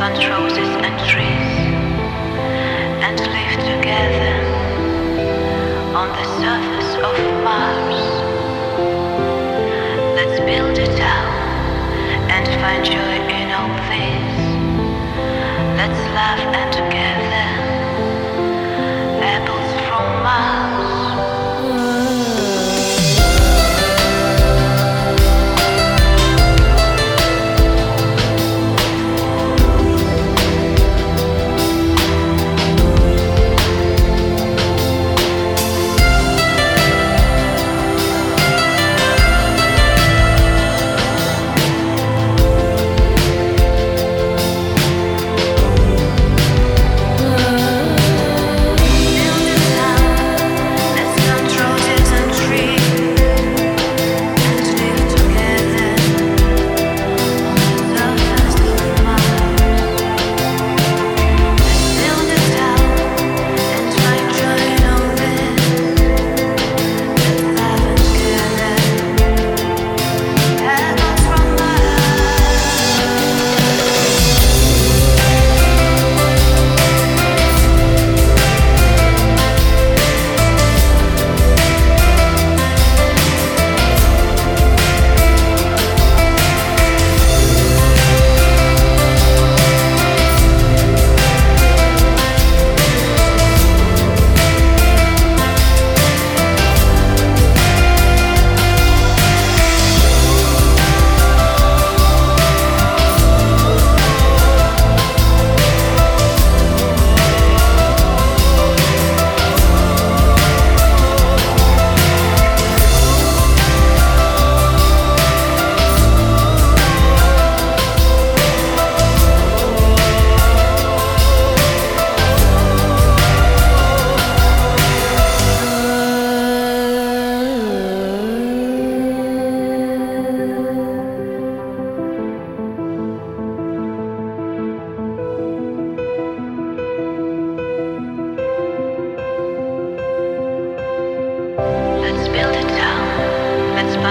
and roses and trees and live together on the surface of Mars. Let's build a town and find joy in all this. Let's laugh and care.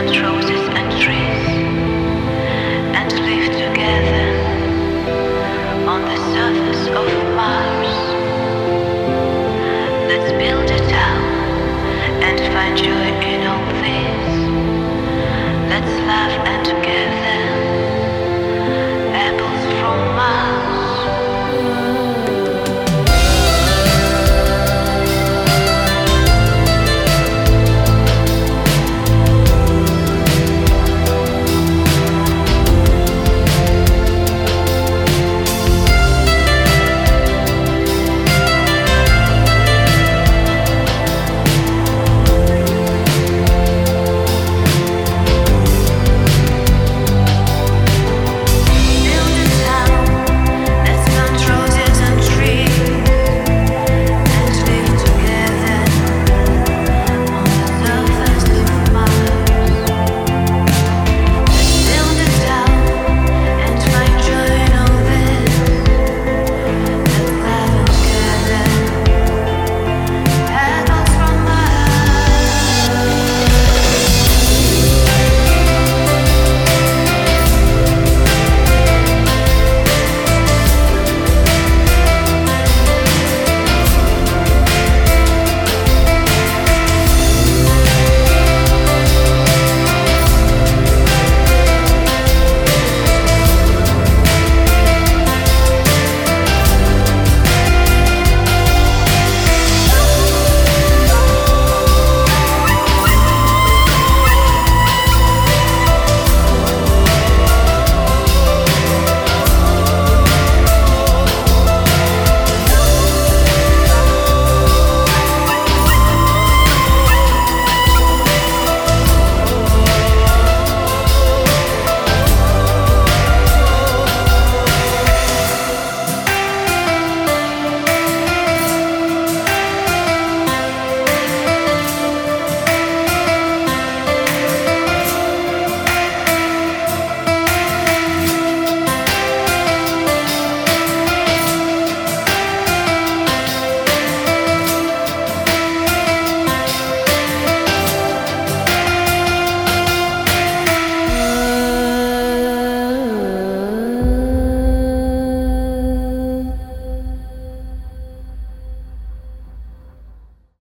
roses and